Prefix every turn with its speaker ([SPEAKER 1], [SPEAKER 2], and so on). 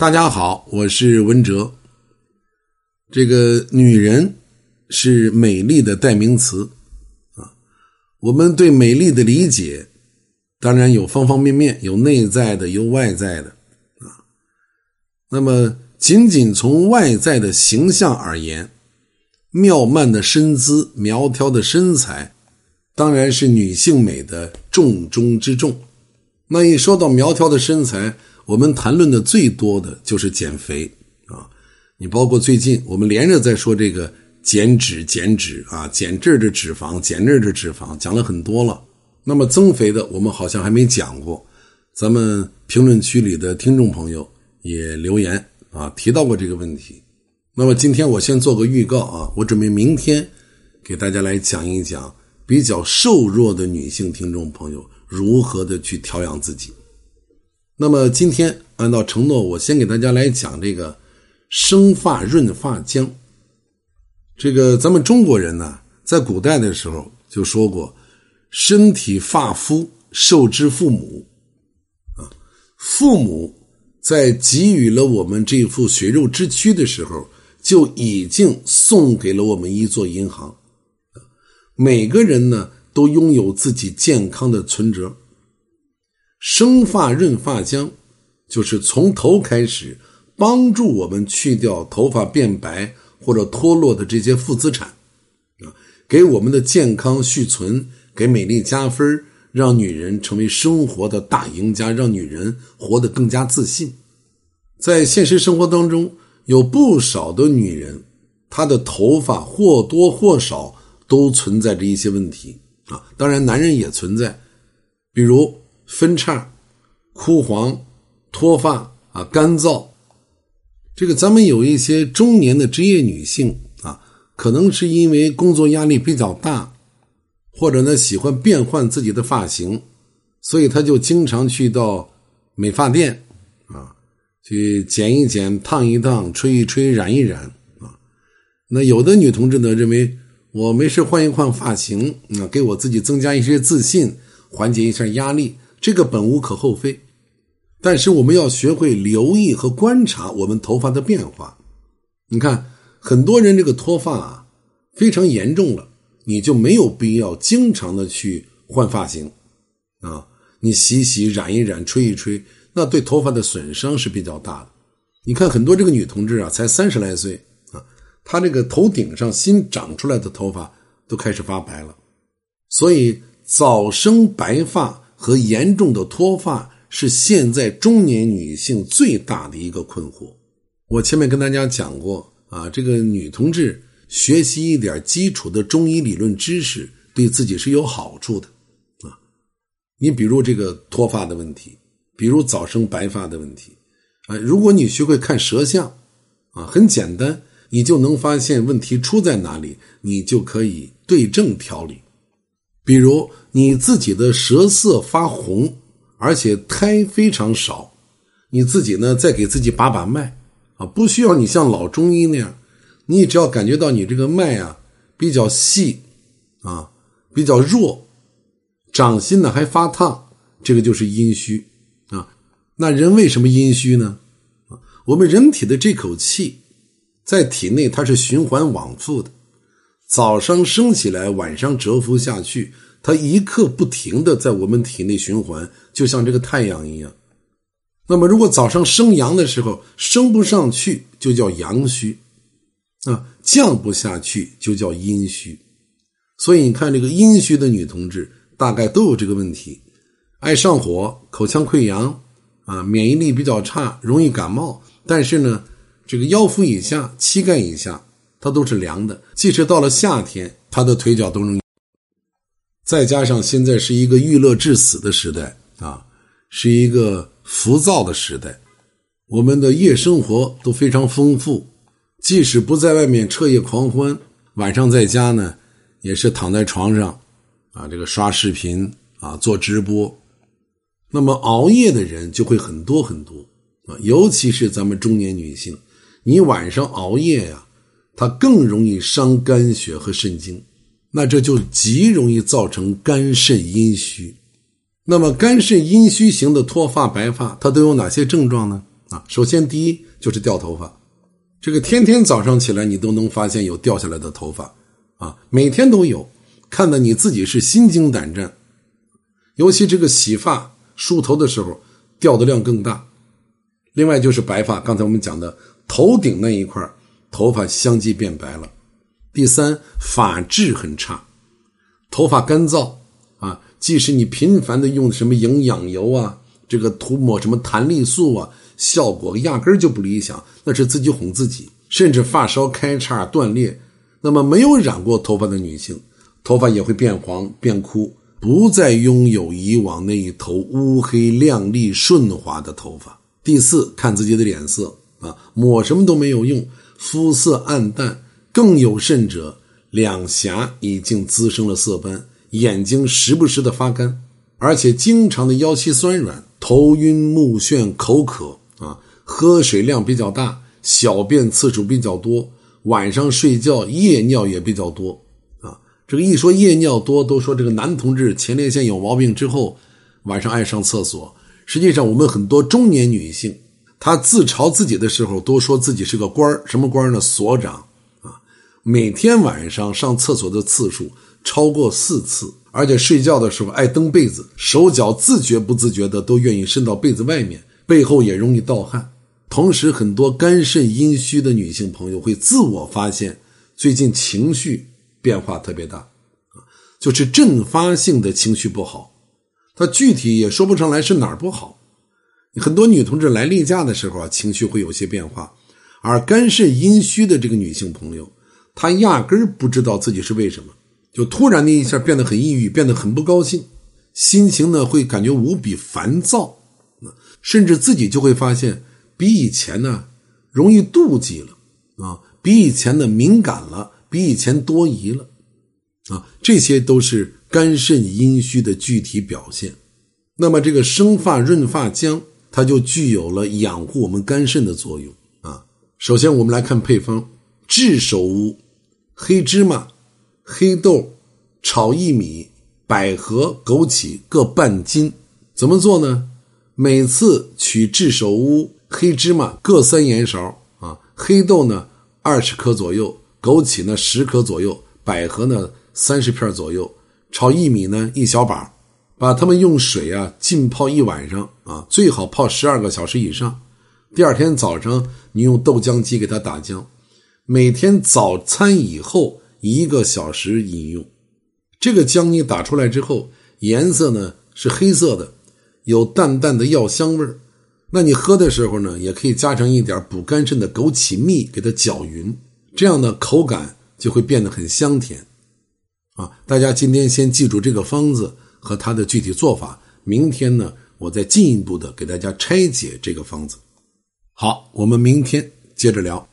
[SPEAKER 1] 大家好，我是文哲。这个女人是美丽的代名词啊。我们对美丽的理解，当然有方方面面，有内在的，有外在的啊。那么，仅仅从外在的形象而言，妙曼的身姿，苗条的身材，当然是女性美的重中之重。那一说到苗条的身材，我们谈论的最多的就是减肥啊！你包括最近我们连着在说这个减脂、减脂啊，减这儿的脂肪，减那儿的脂肪，讲了很多了。那么增肥的，我们好像还没讲过。咱们评论区里的听众朋友也留言啊，提到过这个问题。那么今天我先做个预告啊，我准备明天给大家来讲一讲比较瘦弱的女性听众朋友如何的去调养自己。那么今天按照承诺，我先给大家来讲这个生发润发浆。这个咱们中国人呢，在古代的时候就说过，身体发肤受之父母，啊，父母在给予了我们这副血肉之躯的时候，就已经送给了我们一座银行。每个人呢，都拥有自己健康的存折。生发润发浆，就是从头开始帮助我们去掉头发变白或者脱落的这些负资产，啊，给我们的健康续存，给美丽加分，让女人成为生活的大赢家，让女人活得更加自信。在现实生活当中，有不少的女人，她的头发或多或少都存在着一些问题啊，当然男人也存在，比如。分叉、枯黄、脱发啊，干燥。这个咱们有一些中年的职业女性啊，可能是因为工作压力比较大，或者呢喜欢变换自己的发型，所以她就经常去到美发店啊，去剪一剪、烫一烫、吹一吹、染一染啊。那有的女同志呢，认为我没事换一换发型啊，给我自己增加一些自信，缓解一下压力。这个本无可厚非，但是我们要学会留意和观察我们头发的变化。你看，很多人这个脱发啊非常严重了，你就没有必要经常的去换发型啊。你洗洗、染一染、吹一吹，那对头发的损伤是比较大的。你看，很多这个女同志啊，才三十来岁啊，她这个头顶上新长出来的头发都开始发白了，所以早生白发。和严重的脱发是现在中年女性最大的一个困惑。我前面跟大家讲过啊，这个女同志学习一点基础的中医理论知识，对自己是有好处的啊。你比如这个脱发的问题，比如早生白发的问题啊，如果你学会看舌象啊，很简单，你就能发现问题出在哪里，你就可以对症调理。比如你自己的舌色发红，而且苔非常少，你自己呢再给自己把把脉啊，不需要你像老中医那样，你只要感觉到你这个脉啊比较细啊，比较弱，掌心呢还发烫，这个就是阴虚啊。那人为什么阴虚呢？我们人体的这口气在体内它是循环往复的。早上升起来，晚上蛰伏下去，它一刻不停的在我们体内循环，就像这个太阳一样。那么，如果早上升阳的时候升不上去，就叫阳虚啊；降不下去，就叫阴虚。所以你看，这个阴虚的女同志大概都有这个问题：爱上火、口腔溃疡啊，免疫力比较差，容易感冒。但是呢，这个腰腹以下、膝盖以下。它都是凉的，即使到了夏天，它的腿脚都能。再加上现在是一个娱乐致死的时代啊，是一个浮躁的时代，我们的夜生活都非常丰富，即使不在外面彻夜狂欢，晚上在家呢，也是躺在床上，啊，这个刷视频啊，做直播。那么熬夜的人就会很多很多啊，尤其是咱们中年女性，你晚上熬夜呀。它更容易伤肝血和肾经，那这就极容易造成肝肾阴虚。那么肝肾阴虚型的脱发白发，它都有哪些症状呢？啊。首先，第一就是掉头发，这个天天早上起来你都能发现有掉下来的头发啊，每天都有，看得你自己是心惊胆战。尤其这个洗发梳头的时候掉的量更大。另外就是白发，刚才我们讲的头顶那一块头发相继变白了。第三，发质很差，头发干燥啊，即使你频繁的用什么营养油啊，这个涂抹什么弹力素啊，效果压根儿就不理想，那是自己哄自己。甚至发梢开叉断裂，那么没有染过头发的女性，头发也会变黄变枯，不再拥有以往那一头乌黑亮丽顺滑的头发。第四，看自己的脸色啊，抹什么都没有用，肤色暗淡，更有甚者，两颊已经滋生了色斑，眼睛时不时的发干，而且经常的腰膝酸软，头晕目眩，口渴啊，喝水量比较大，小便次数比较多，晚上睡觉夜尿也比较多啊。这个一说夜尿多，都说这个男同志前列腺有毛病之后，晚上爱上厕所。实际上，我们很多中年女性，他自嘲自己的时候，都说自己是个官什么官呢？所长啊！每天晚上上厕所的次数超过四次，而且睡觉的时候爱蹬被子，手脚自觉不自觉的都愿意伸到被子外面，背后也容易盗汗。同时，很多肝肾阴虚的女性朋友会自我发现，最近情绪变化特别大，啊，就是阵发性的情绪不好。他具体也说不上来是哪儿不好，很多女同志来例假的时候啊，情绪会有些变化，而肝肾阴虚的这个女性朋友，她压根儿不知道自己是为什么，就突然的一下变得很抑郁，变得很不高兴，心情呢会感觉无比烦躁，甚至自己就会发现比以前呢容易妒忌了啊，比以前呢敏感了，比以前多疑了，啊，这些都是。肝肾阴虚的具体表现，那么这个生发润发浆，它就具有了养护我们肝肾的作用啊。首先，我们来看配方：炙首乌、黑芝麻、黑豆、炒薏米、百合、枸杞各半斤。怎么做呢？每次取炙首乌、黑芝麻各三盐勺啊，黑豆呢二十克左右，枸杞呢十克左右，百合呢三十片左右。炒薏米呢，一小把，把它们用水啊浸泡一晚上啊，最好泡十二个小时以上。第二天早上，你用豆浆机给它打浆，每天早餐以后一个小时饮用。这个浆你打出来之后，颜色呢是黑色的，有淡淡的药香味儿。那你喝的时候呢，也可以加上一点补肝肾的枸杞蜜，给它搅匀，这样呢口感就会变得很香甜。啊，大家今天先记住这个方子和他的具体做法。明天呢，我再进一步的给大家拆解这个方子。好，我们明天接着聊。